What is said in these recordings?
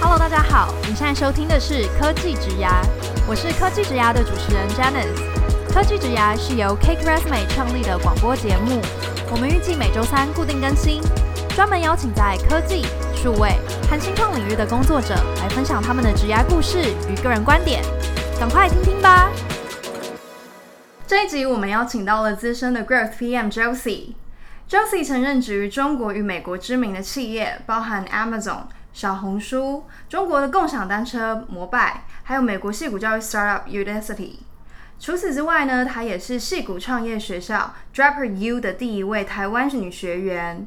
Hello，大家好，你现在收听的是科技职涯，我是科技职涯的主持人 Janice。科技职涯是由 Cake Resume 创立的广播节目，我们预计每周三固定更新，专门邀请在科技、数位和新创领域的工作者来分享他们的职涯故事与个人观点，赶快听听吧。这一集我们邀请到了资深的 Growth PM Josie。Josie 曾任职于中国与美国知名的企业，包含 Amazon、小红书、中国的共享单车摩拜，还有美国戏骨教育 Startup Udacity。除此之外呢，她也是戏骨创业学校 Draper U 的第一位台湾女学员。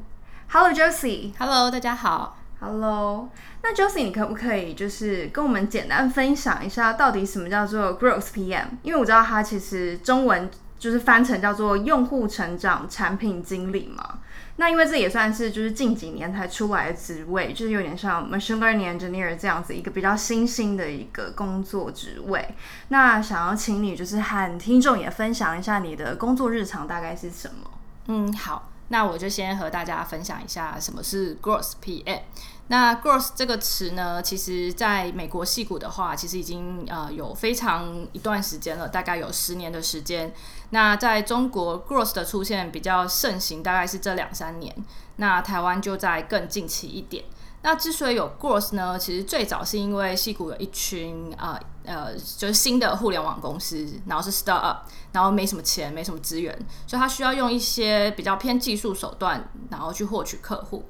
Hello，Josie。Hello，大家好。Hello，那 Josie，你可不可以就是跟我们简单分享一下，到底什么叫做 Growth PM？因为我知道它其实中文就是翻成叫做用户成长产品经理嘛。那因为这也算是就是近几年才出来的职位，就是有点像 Machine Learning Engineer 这样子一个比较新兴的一个工作职位。那想要请你就是和听众也分享一下你的工作日常大概是什么？嗯，好。那我就先和大家分享一下什么是 Growth PM。那 Growth 这个词呢，其实在美国戏股的话，其实已经呃有非常一段时间了，大概有十年的时间。那在中国 Growth 的出现比较盛行，大概是这两三年。那台湾就在更近期一点。那之所以有 Growth 呢，其实最早是因为戏股有一群。呃呃，就是新的互联网公司，然后是 startup，然后没什么钱，没什么资源，所以他需要用一些比较偏技术手段，然后去获取客户。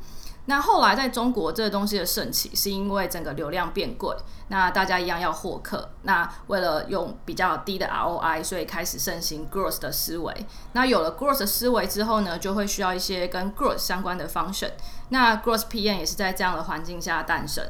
那后来在中国这个东西的盛起，是因为整个流量变贵，那大家一样要获客，那为了用比较低的 ROI，所以开始盛行 growth 的思维。那有了 growth 的思维之后呢，就会需要一些跟 growth 相关的 function。那 Gross PM 也是在这样的环境下诞生。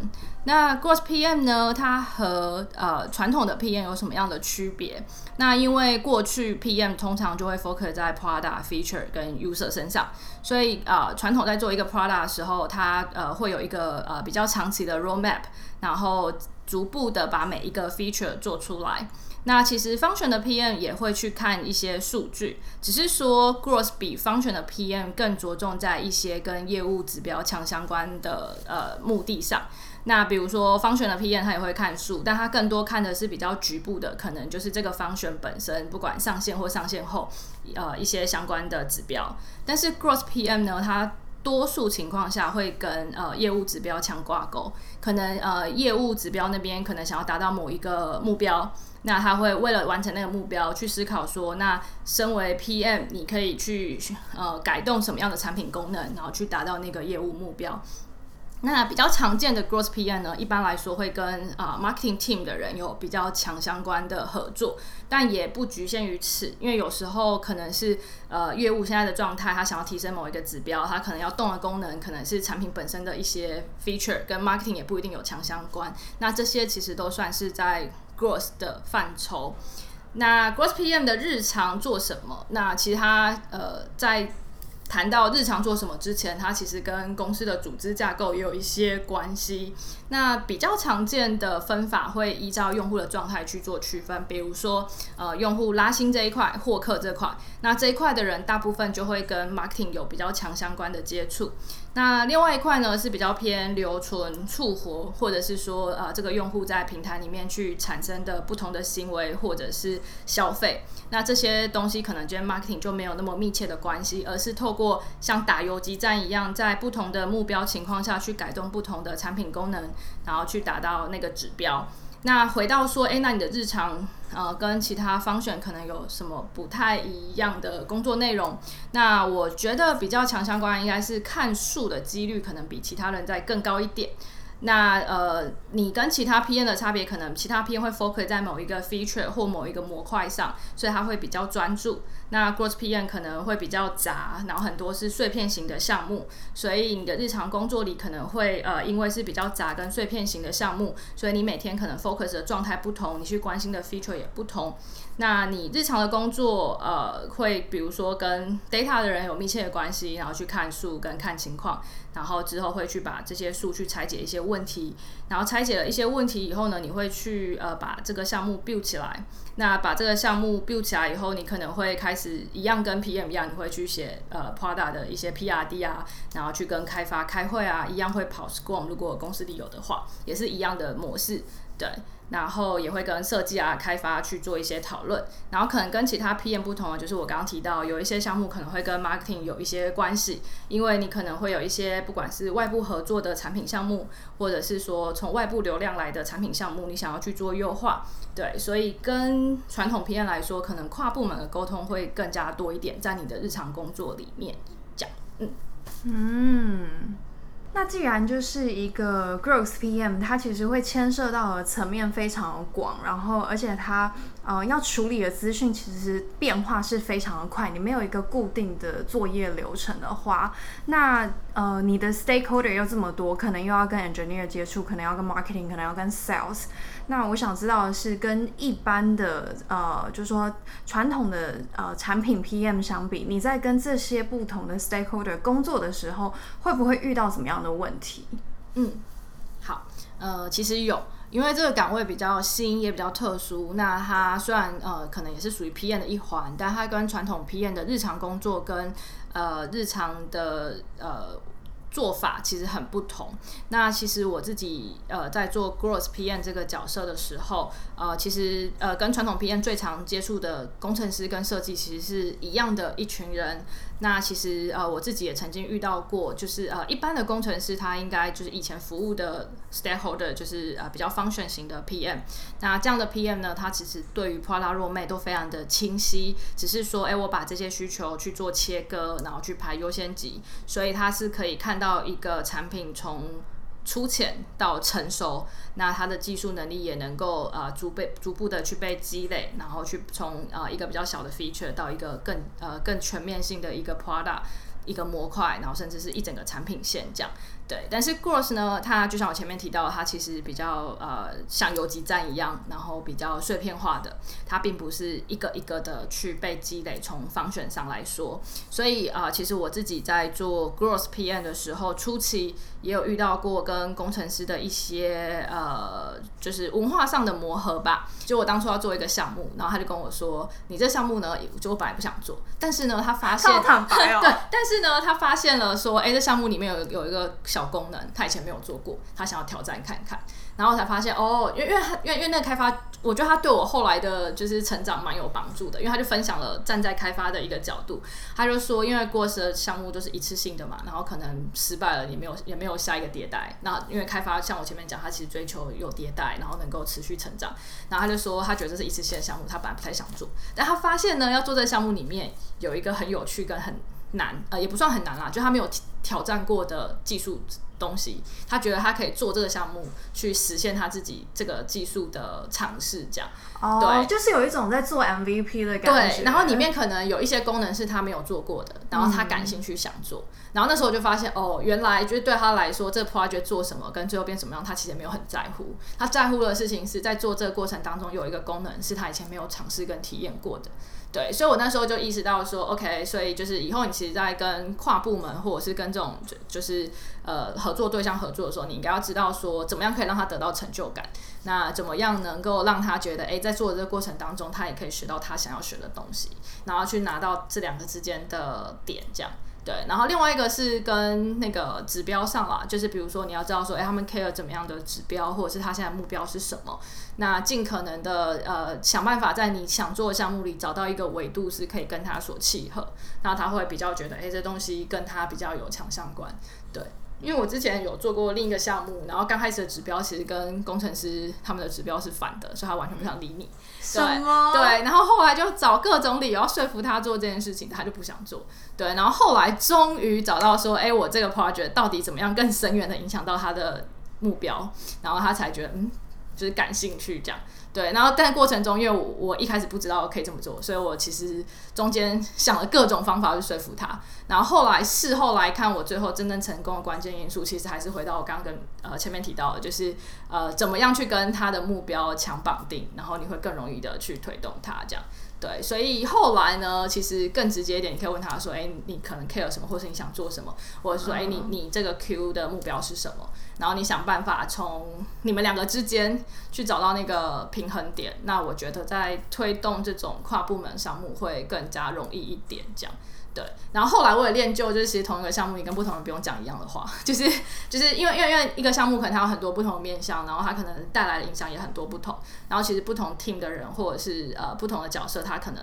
那 Gross PM 呢，它和呃传统的 PM 有什么样的区别？那因为过去 PM 通常就会 focus 在 product feature 跟 user 身上，所以呃传统在做一个 product 的时候，它呃会有一个呃比较长期的 roadmap，然后逐步的把每一个 feature 做出来。那其实 function 的 PM 也会去看一些数据，只是说 Gross 比 function 的 PM 更着重在一些跟业务指标强相关的呃目的上。那比如说 function 的 PM 他也会看数，但他更多看的是比较局部的，可能就是这个 function 本身不管上线或上线后，呃一些相关的指标。但是 Gross PM 呢，它多数情况下会跟呃业务指标强挂钩，可能呃业务指标那边可能想要达到某一个目标。那他会为了完成那个目标去思考说，那身为 PM，你可以去呃改动什么样的产品功能，然后去达到那个业务目标。那比较常见的 Growth PM 呢，一般来说会跟啊、Marketing Team 的人有比较强相关的合作，但也不局限于此，因为有时候可能是呃业务现在的状态，他想要提升某一个指标，他可能要动的功能可能是产品本身的一些 feature，跟 Marketing 也不一定有强相关。那这些其实都算是在 Growth 的范畴，那 Growth PM 的日常做什么？那其实他呃在谈到日常做什么之前，它其实跟公司的组织架构也有一些关系。那比较常见的分法会依照用户的状态去做区分，比如说呃用户拉新这一块、获客这块，那这一块的人大部分就会跟 marketing 有比较强相关的接触。那另外一块呢是比较偏留存、促活，或者是说呃这个用户在平台里面去产生的不同的行为或者是消费，那这些东西可能跟 marketing 就没有那么密切的关系，而是透过像打游击战一样，在不同的目标情况下去改动不同的产品功能，然后去达到那个指标。那回到说，诶，那你的日常呃跟其他方选可能有什么不太一样的工作内容？那我觉得比较强相关应该是看数的几率可能比其他人再更高一点。那呃，你跟其他 PM 的差别，可能其他 PM 会 focus 在某一个 feature 或某一个模块上，所以他会比较专注。那 Gross PM 可能会比较杂，然后很多是碎片型的项目，所以你的日常工作里可能会呃，因为是比较杂跟碎片型的项目，所以你每天可能 focus 的状态不同，你去关心的 feature 也不同。那你日常的工作，呃，会比如说跟 data 的人有密切的关系，然后去看数跟看情况，然后之后会去把这些数去拆解一些问题，然后拆解了一些问题以后呢，你会去呃把这个项目 build 起来。那把这个项目 build 起来以后，你可能会开始是一样跟 PM 一样，你会去写呃 product 的一些 PRD 啊，然后去跟开发开会啊，一样会跑 Scrum，如果公司里有的话，也是一样的模式，对。然后也会跟设计啊、开发去做一些讨论，然后可能跟其他 PM 不同的，就是我刚刚提到有一些项目可能会跟 marketing 有一些关系，因为你可能会有一些不管是外部合作的产品项目，或者是说从外部流量来的产品项目，你想要去做优化，对，所以跟传统 PM 来说，可能跨部门的沟通会更加多一点，在你的日常工作里面。讲，嗯。嗯。那既然就是一个 gross PM，它其实会牵涉到的层面非常广，然后而且它呃要处理的资讯其实变化是非常的快，你没有一个固定的作业流程的话，那呃你的 Stakeholder 又这么多，可能又要跟 Engineer 接触，可能要跟 Marketing，可能要跟 Sales。那我想知道的是，跟一般的呃，就是说传统的呃产品 PM 相比，你在跟这些不同的 stakeholder 工作的时候，会不会遇到什么样的问题？嗯，好，呃，其实有，因为这个岗位比较新，也比较特殊。那它虽然呃可能也是属于 PM 的一环，但它跟传统 PM 的日常工作跟呃日常的呃。做法其实很不同。那其实我自己呃在做 Growth PM 这个角色的时候，呃，其实呃跟传统 PM 最常接触的工程师跟设计其实是一样的一群人。那其实呃我自己也曾经遇到过，就是呃一般的工程师他应该就是以前服务的 stakeholder 就是呃比较 function 型的 PM。那这样的 PM 呢，他其实对于 product roadmap 都非常的清晰，只是说哎我把这些需求去做切割，然后去排优先级，所以他是可以看到一个产品从粗浅到成熟，那它的技术能力也能够呃逐被逐步的去被积累，然后去从呃一个比较小的 feature 到一个更呃更全面性的一个 product 一个模块，然后甚至是一整个产品线这样。对，但是 Growth 呢，它就像我前面提到，它其实比较呃像游击战一样，然后比较碎片化的，它并不是一个一个的去被积累。从方选上来说，所以啊、呃，其实我自己在做 Growth PM 的时候，初期也有遇到过跟工程师的一些呃，就是文化上的磨合吧。就我当初要做一个项目，然后他就跟我说：“你这项目呢，就我本来不想做，但是呢，他发现，哦、对，但是呢，他发现了说，哎，这项目里面有有一个小。”功能他以前没有做过，他想要挑战看看，然后才发现哦，因为因为因为因为那个开发，我觉得他对我后来的就是成长蛮有帮助的，因为他就分享了站在开发的一个角度，他就说，因为过时的项目都是一次性的嘛，然后可能失败了也没有也没有下一个迭代，那因为开发像我前面讲，他其实追求有迭代，然后能够持续成长，然后他就说他觉得这是一次性的项目，他本来不太想做，但他发现呢，要做这项目里面有一个很有趣跟很 难，呃，也不算很难啦，就他没有挑战过的技术东西，他觉得他可以做这个项目去实现他自己这个技术的尝试，这样。哦，对，就是有一种在做 MVP 的感觉。对，然后里面可能有一些功能是他没有做过的，然后他感兴趣想做。嗯、然后那时候我就发现，哦，原来就是对他来说，这个 project 做什么跟最后变什么样，他其实没有很在乎。他在乎的事情是在做这个过程当中有一个功能是他以前没有尝试跟体验过的。对，所以我那时候就意识到说，OK，所以就是以后你其实，在跟跨部门或者是跟这种就就是呃合作对象合作的时候，你应该要知道说，怎么样可以让他得到成就感，那怎么样能够让他觉得，哎，在做的这个过程当中，他也可以学到他想要学的东西，然后去拿到这两个之间的点，这样。对，然后另外一个是跟那个指标上啦，就是比如说你要知道说，哎，他们 care 怎么样的指标，或者是他现在目标是什么，那尽可能的呃想办法在你想做的项目里找到一个维度是可以跟他所契合，那他会比较觉得，哎，这东西跟他比较有强相关，对。因为我之前有做过另一个项目，然后刚开始的指标其实跟工程师他们的指标是反的，所以他完全不想理你。什么？对，然后后来就找各种理由说服他做这件事情，他就不想做。对，然后后来终于找到说，哎，我这个 project 到底怎么样更深远的影响到他的目标，然后他才觉得，嗯。就是感兴趣这样。对，然后但过程中，因为我我一开始不知道可以这么做，所以我其实中间想了各种方法去说服他。然后后来事后来看，我最后真正成功的关键因素，其实还是回到我刚刚跟呃前面提到的，就是呃怎么样去跟他的目标强绑定，然后你会更容易的去推动他这样。对，所以后来呢，其实更直接一点，你可以问他说：“哎，你可能 care 什么，或是你想做什么，或者是说，哎，你你这个 Q 的目标是什么？然后你想办法从你们两个之间去找到那个平衡点。那我觉得在推动这种跨部门项目会更加容易一点，这样。”对，然后后来我也练就，就是其实同一个项目，你跟不同人不用讲一样的话，就是就是因为因为因为一个项目可能它有很多不同的面向，然后它可能带来的影响也很多不同，然后其实不同 team 的人或者是呃不同的角色，他可能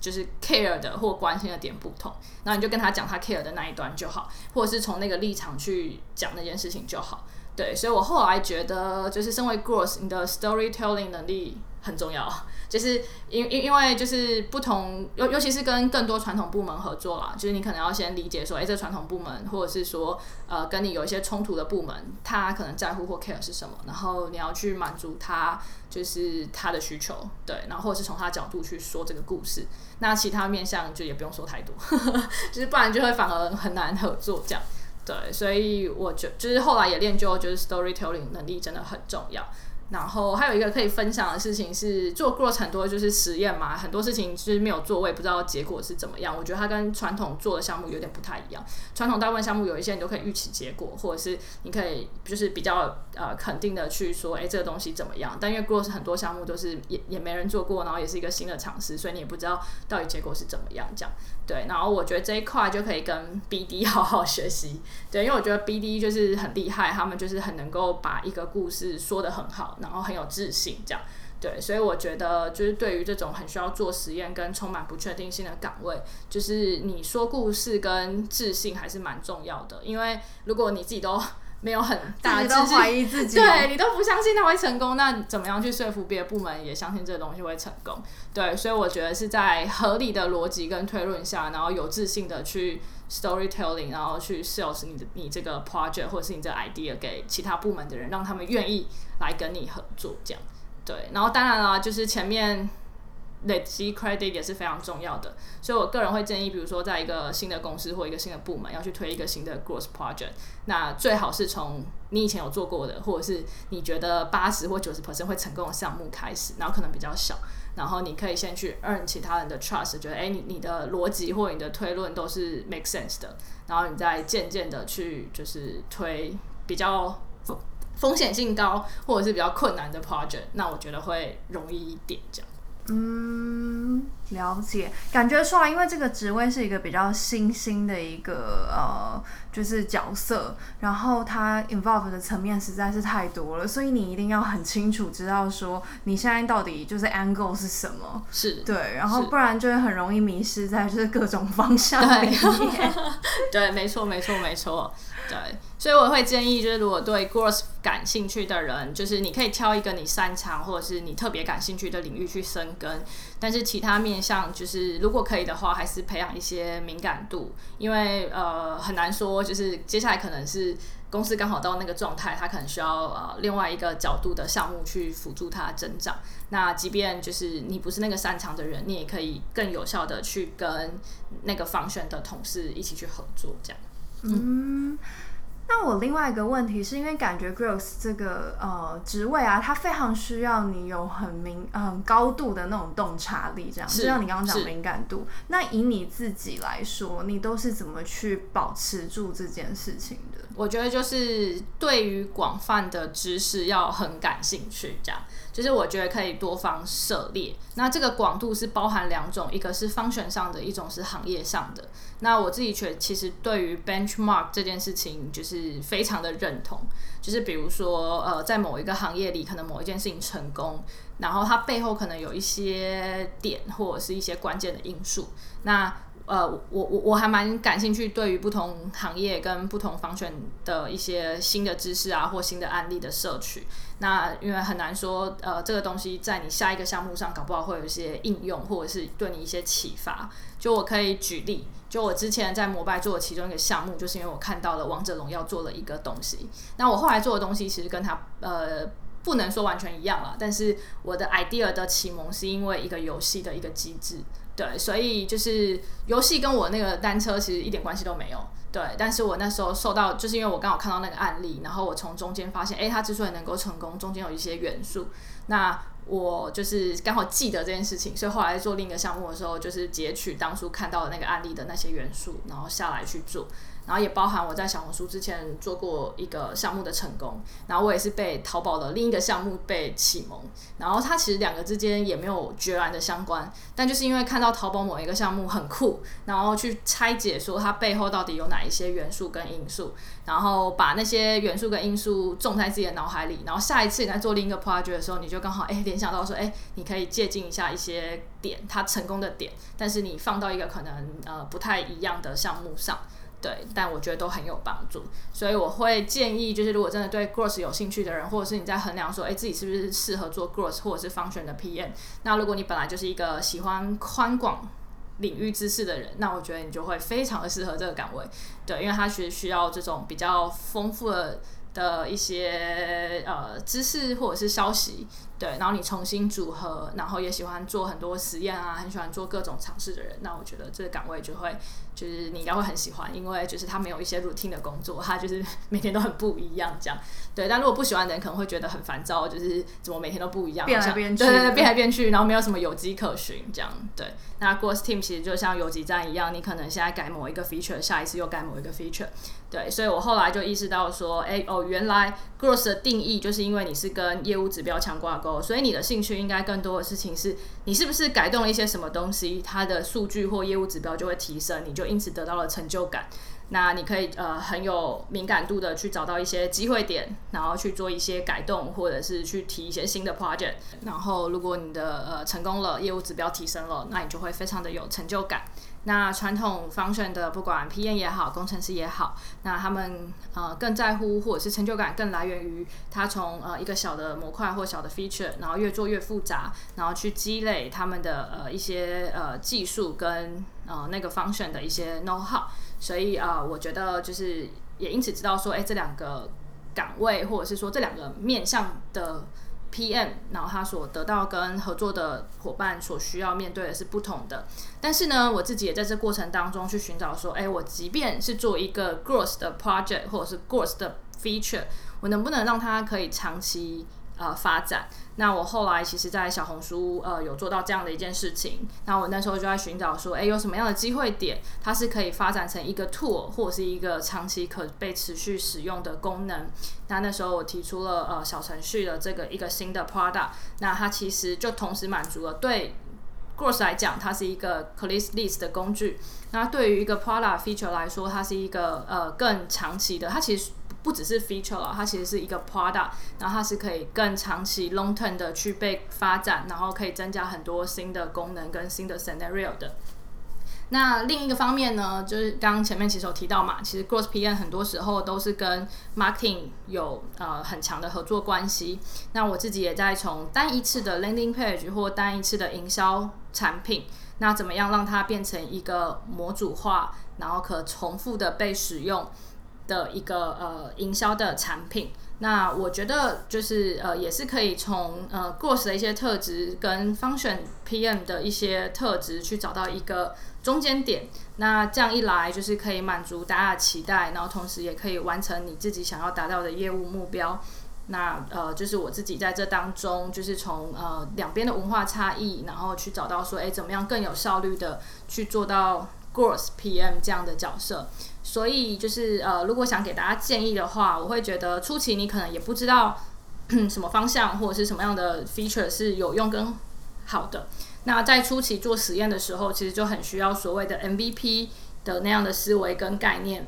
就是 care 的或关心的点不同，然后你就跟他讲他 care 的那一端就好，或者是从那个立场去讲那件事情就好。对，所以我后来觉得，就是身为 growth，你的 storytelling 能力很重要。就是因因因为就是不同，尤尤其是跟更多传统部门合作啦，就是你可能要先理解说，哎、这传统部门或者是说，呃，跟你有一些冲突的部门，他可能在乎或 care 是什么，然后你要去满足他，就是他的需求，对，然后或者是从他角度去说这个故事。那其他面向就也不用说太多，就是不然就会反而很难合作这样。对，所以我就就是后来也练就，就是 storytelling 能力真的很重要。然后还有一个可以分享的事情是，做过很多就是实验嘛，很多事情就是没有做，我也不知道结果是怎么样。我觉得它跟传统做的项目有点不太一样。传统大部分项目有一些你都可以预期结果，或者是你可以就是比较呃肯定的去说，哎，这个东西怎么样？但因为 growth 很多项目都是也也没人做过，然后也是一个新的尝试，所以你也不知道到底结果是怎么样这样。对，然后我觉得这一块就可以跟 BD 好好学习。对，因为我觉得 BD 就是很厉害，他们就是很能够把一个故事说得很好，然后很有自信，这样。对，所以我觉得就是对于这种很需要做实验跟充满不确定性的岗位，就是你说故事跟自信还是蛮重要的。因为如果你自己都没有很大的怀疑自己，对你都不相信他会成功，那怎么样去说服别的部门也相信这个东西会成功？对，所以我觉得是在合理的逻辑跟推论下，然后有自信的去 storytelling，然后去 sales 你的你这个 project 或者是你这个 idea 给其他部门的人，让他们愿意来跟你合作，这样。对，然后当然了，就是前面。累积 credit 也是非常重要的，所以我个人会建议，比如说在一个新的公司或一个新的部门要去推一个新的 growth project，那最好是从你以前有做过的，或者是你觉得八十或九十 percent 会成功的项目开始，然后可能比较小，然后你可以先去 earn 其他人的 trust，觉得哎，你你的逻辑或你的推论都是 make sense 的，然后你再渐渐的去就是推比较风风险性高或者是比较困难的 project，那我觉得会容易一点这样。嗯，了解，感觉出来，因为这个职位是一个比较新兴的一个呃，就是角色，然后它 involve 的层面实在是太多了，所以你一定要很清楚知道说你现在到底就是 angle 是什么，是对，然后不然就会很容易迷失在就是各种方向里面。对，对，没错，没错，没错。对，所以我会建议，就是如果对 growth 感兴趣的人，就是你可以挑一个你擅长或者是你特别感兴趣的领域去深耕。但是其他面向，就是如果可以的话，还是培养一些敏感度，因为呃很难说，就是接下来可能是公司刚好到那个状态，它可能需要呃另外一个角度的项目去辅助它增长。那即便就是你不是那个擅长的人，你也可以更有效的去跟那个 function 的同事一起去合作，这样。嗯，那我另外一个问题是因为感觉 growth 这个呃职位啊，它非常需要你有很明很、呃、高度的那种洞察力，这样，就像你刚刚讲敏感度。那以你自己来说，你都是怎么去保持住这件事情的？我觉得就是对于广泛的知识要很感兴趣，这样。就是我觉得可以多方涉猎，那这个广度是包含两种，一个是 function 上的，一种是行业上的。那我自己觉其实对于 benchmark 这件事情就是非常的认同，就是比如说呃，在某一个行业里，可能某一件事情成功，然后它背后可能有一些点或者是一些关键的因素，那。呃，我我我还蛮感兴趣，对于不同行业跟不同 function 的一些新的知识啊，或新的案例的摄取。那因为很难说，呃，这个东西在你下一个项目上，搞不好会有一些应用，或者是对你一些启发。就我可以举例，就我之前在摩拜做的其中一个项目，就是因为我看到了王者荣耀做了一个东西。那我后来做的东西，其实跟他呃。不能说完全一样了，但是我的 idea 的启蒙是因为一个游戏的一个机制，对，所以就是游戏跟我那个单车其实一点关系都没有，对，但是我那时候受到，就是因为我刚好看到那个案例，然后我从中间发现，诶，它之所以能够成功，中间有一些元素，那我就是刚好记得这件事情，所以后来做另一个项目的时候，就是截取当初看到的那个案例的那些元素，然后下来去做。然后也包含我在小红书之前做过一个项目的成功，然后我也是被淘宝的另一个项目被启蒙，然后它其实两个之间也没有决然的相关，但就是因为看到淘宝某一个项目很酷，然后去拆解说它背后到底有哪一些元素跟因素，然后把那些元素跟因素种在自己的脑海里，然后下一次你在做另一个 project 的时候，你就刚好哎联想到说哎你可以借鉴一下一些点它成功的点，但是你放到一个可能呃不太一样的项目上。对，但我觉得都很有帮助，所以我会建议，就是如果真的对 growth 有兴趣的人，或者是你在衡量说，哎，自己是不是适合做 growth 或者是 function 的 PM，那如果你本来就是一个喜欢宽广领域知识的人，那我觉得你就会非常的适合这个岗位，对，因为它其实需要这种比较丰富的的一些呃知识或者是消息。对，然后你重新组合，然后也喜欢做很多实验啊，很喜欢做各种尝试的人，那我觉得这个岗位就会，就是你应该会很喜欢，因为就是他没有一些 routine 的工作，他就是 每天都很不一样这样。对，但如果不喜欢的人可能会觉得很烦躁，就是怎么每天都不一样，变来变去，对对对，变来变去，然后没有什么有机可循这样。对，那 Growth Team 其实就像游击战一样，你可能现在改某一个 feature，下一次又改某一个 feature。对，所以我后来就意识到说，哎哦，原来 Growth 的定义就是因为你是跟业务指标强挂所以你的兴趣应该更多的事情是，你是不是改动了一些什么东西，它的数据或业务指标就会提升，你就因此得到了成就感。那你可以呃很有敏感度的去找到一些机会点，然后去做一些改动，或者是去提一些新的 project。然后如果你的呃成功了，业务指标提升了，那你就会非常的有成就感。那传统 function 的不管 PM 也好，工程师也好，那他们呃更在乎或者是成就感更来源于他从呃一个小的模块或小的 feature，然后越做越复杂，然后去积累他们的呃一些呃技术跟呃那个 function 的一些 know how。所以啊、我觉得就是也因此知道说，哎，这两个岗位或者是说这两个面向的。PM，然后他所得到跟合作的伙伴所需要面对的是不同的，但是呢，我自己也在这过程当中去寻找说，哎，我即便是做一个 g r o s s 的 project 或者是 g r o s s 的 feature，我能不能让它可以长期？呃，发展。那我后来其实，在小红书呃有做到这样的一件事情。那我那时候就在寻找说，诶，有什么样的机会点，它是可以发展成一个 tool 或者是一个长期可被持续使用的功能。那那时候我提出了呃小程序的这个一个新的 product。那它其实就同时满足了对 Growth 来讲，它是一个 collect list 的工具。那对于一个 product feature 来说，它是一个呃更长期的，它其实。不只是 feature 了，它其实是一个 product，然后它是可以更长期 long term 的去被发展，然后可以增加很多新的功能跟新的 scenario 的。那另一个方面呢，就是刚刚前面其实有提到嘛，其实 growth PM 很多时候都是跟 marketing 有呃很强的合作关系。那我自己也在从单一次的 landing page 或单一次的营销产品，那怎么样让它变成一个模组化，然后可重复的被使用。的一个呃营销的产品，那我觉得就是呃也是可以从呃 growth 的一些特质跟 function PM 的一些特质去找到一个中间点，那这样一来就是可以满足大家的期待，然后同时也可以完成你自己想要达到的业务目标。那呃就是我自己在这当中就是从呃两边的文化差异，然后去找到说哎怎么样更有效率的去做到 growth PM 这样的角色。所以就是呃，如果想给大家建议的话，我会觉得初期你可能也不知道 什么方向或者是什么样的 feature 是有用跟好的。那在初期做实验的时候，其实就很需要所谓的 MVP 的那样的思维跟概念。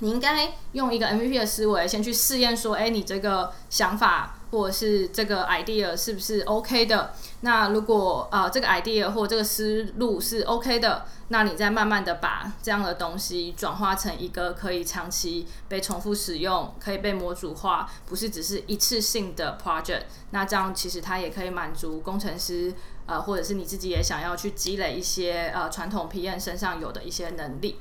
你应该用一个 MVP 的思维先去试验说，哎，你这个想法。或者是这个 idea 是不是 OK 的？那如果呃这个 idea 或这个思路是 OK 的，那你再慢慢的把这样的东西转化成一个可以长期被重复使用、可以被模组化，不是只是一次性的 project。那这样其实它也可以满足工程师呃或者是你自己也想要去积累一些呃传统 PM 身上有的一些能力。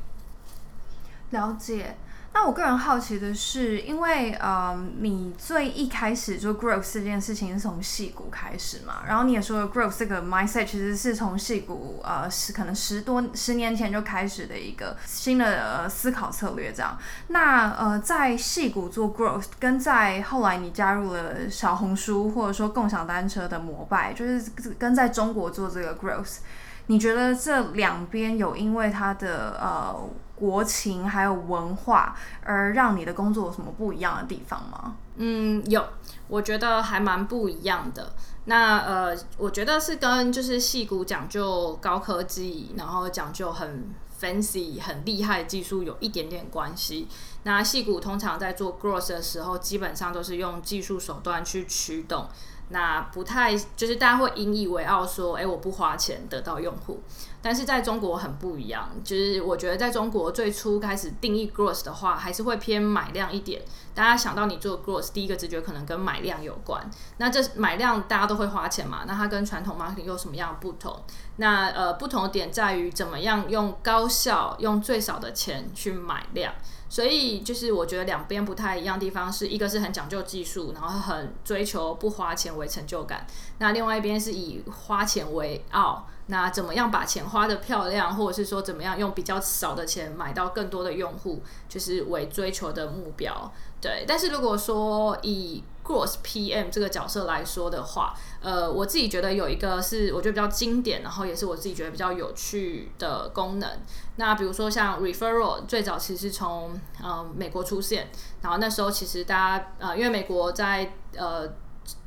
了解。那我个人好奇的是，因为呃，你最一开始做 growth 这件事情是从戏骨开始嘛，然后你也说了 growth 这个 mindset 其实是从戏骨呃十可能十多十年前就开始的一个新的思考策略这样。那呃，在戏骨做 growth，跟在后来你加入了小红书或者说共享单车的摩拜，就是跟在中国做这个 growth，你觉得这两边有因为它的呃？国情还有文化，而让你的工作有什么不一样的地方吗？嗯，有，我觉得还蛮不一样的。那呃，我觉得是跟就是戏骨讲究高科技，然后讲究很 fancy 很厉害的技术有一点点关系。那戏骨通常在做 growth 的时候，基本上都是用技术手段去驱动。那不太就是大家会引以为傲说，哎，我不花钱得到用户。但是在中国很不一样，就是我觉得在中国最初开始定义 growth 的话，还是会偏买量一点。大家想到你做 growth，第一个直觉可能跟买量有关。那这买量大家都会花钱嘛？那它跟传统 marketing 有什么样的不同？那呃，不同的点在于怎么样用高效、用最少的钱去买量。所以就是我觉得两边不太一样的地方，是一个是很讲究技术，然后很追求不花钱为成就感；那另外一边是以花钱为傲，那怎么样把钱花得漂亮，或者是说怎么样用比较少的钱买到更多的用户，就是为追求的目标。对，但是如果说以 Gross PM 这个角色来说的话，呃，我自己觉得有一个是我觉得比较经典，然后也是我自己觉得比较有趣的功能。那比如说像 Referral，最早其实是从呃美国出现，然后那时候其实大家呃因为美国在呃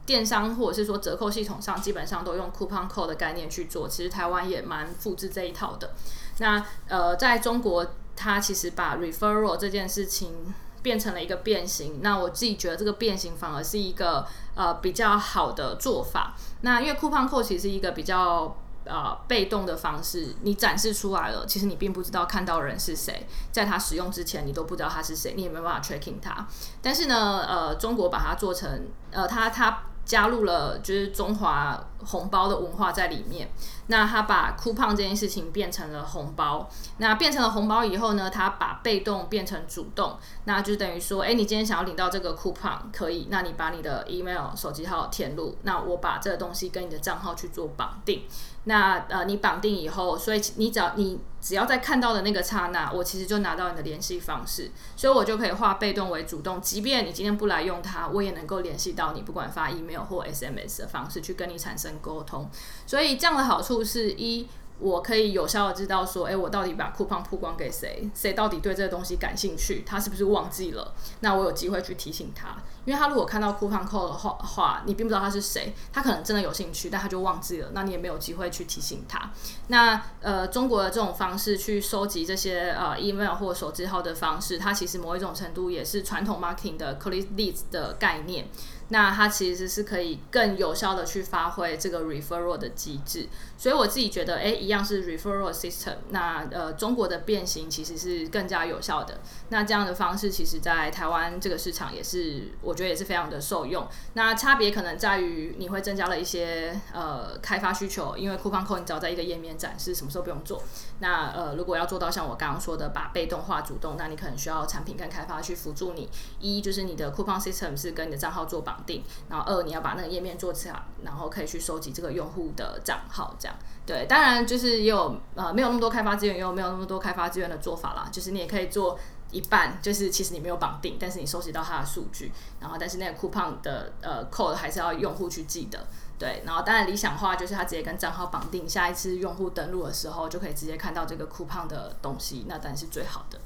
电商或者是说折扣系统上基本上都用 Coupon Code 的概念去做，其实台湾也蛮复制这一套的。那呃在中国，它其实把 Referral 这件事情。变成了一个变形，那我自己觉得这个变形反而是一个呃比较好的做法。那因为 coupon code 其实是一个比较呃被动的方式，你展示出来了，其实你并不知道看到人是谁，在他使用之前你都不知道他是谁，你也没办法 tracking 他。但是呢，呃，中国把它做成呃，它它加入了就是中华红包的文化在里面。那他把酷胖这件事情变成了红包，那变成了红包以后呢，他把被动变成主动，那就等于说，哎，你今天想要领到这个酷胖可以，那你把你的 email 手机号填入，那我把这个东西跟你的账号去做绑定。那呃，你绑定以后，所以你只要你只要在看到的那个刹那，我其实就拿到你的联系方式，所以我就可以化被动为主动。即便你今天不来用它，我也能够联系到你，不管发 email 或 SMS 的方式去跟你产生沟通。所以这样的好处是一。我可以有效的知道说，哎，我到底把 coupon 曝光给谁？谁到底对这个东西感兴趣？他是不是忘记了？那我有机会去提醒他，因为他如果看到 coupon code 的话，话你并不知道他是谁，他可能真的有兴趣，但他就忘记了，那你也没有机会去提醒他。那呃，中国的这种方式去收集这些呃 email 或手机号的方式，它其实某一种程度也是传统 marketing 的 click leads 的概念。那它其实是可以更有效的去发挥这个 referral 的机制，所以我自己觉得，哎，一样是 referral system。那呃，中国的变形其实是更加有效的。那这样的方式，其实在台湾这个市场也是，我觉得也是非常的受用。那差别可能在于，你会增加了一些呃开发需求，因为 Coupon Code 你只要在一个页面展示，什么时候不用做。那呃，如果要做到像我刚刚说的，把被动化主动，那你可能需要产品跟开发去辅助你。一就是你的 Coupon System 是跟你的账号做绑。定，然后二你要把那个页面做起来，然后可以去收集这个用户的账号，这样对。当然就是也有呃没有那么多开发资源，也有没有那么多开发资源的做法啦。就是你也可以做一半，就是其实你没有绑定，但是你收集到它的数据，然后但是那个 coupon 的呃 code 还是要用户去记得，对。然后当然理想化就是它直接跟账号绑定，下一次用户登录的时候就可以直接看到这个 coupon 的东西，那当然是最好的。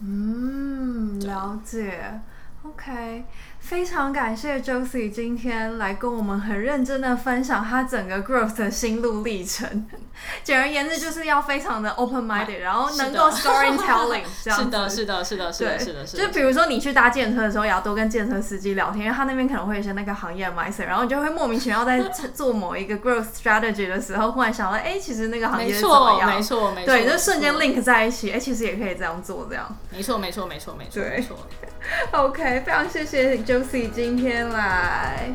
嗯，了解。OK。非常感谢 Josie 今天来跟我们很认真的分享他整个 growth 的心路历程。简而言之，就是要非常的 open minded，然后能够 storytelling 这样子。是的，是的，是的，是的，是的，是的。就比如说你去搭计程车的时候，也要多跟计程车司机聊天，因为他那边可能会有一些那个行业的 mindset，然后你就会莫名其妙在做某一个 growth strategy 的时候，忽然想到，哎、欸，其实那个行业是怎么样？没错，没错，对，就瞬间 link 在一起，哎、欸，其实也可以这样做，这样。没错，没错，没错，没错，没错。OK，非常谢谢 Josie 今天来。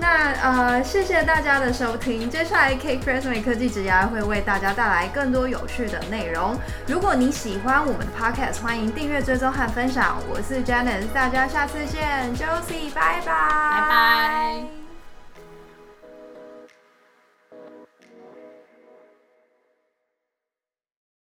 那呃，谢谢大家的收听。接下来，Cake Resume 科技职涯会为大家带来更多有趣的内容。如果你喜欢我们的 Podcast，欢迎订阅、追踪和分享。我是 Janice，大家下次见，Josie，拜拜，拜拜。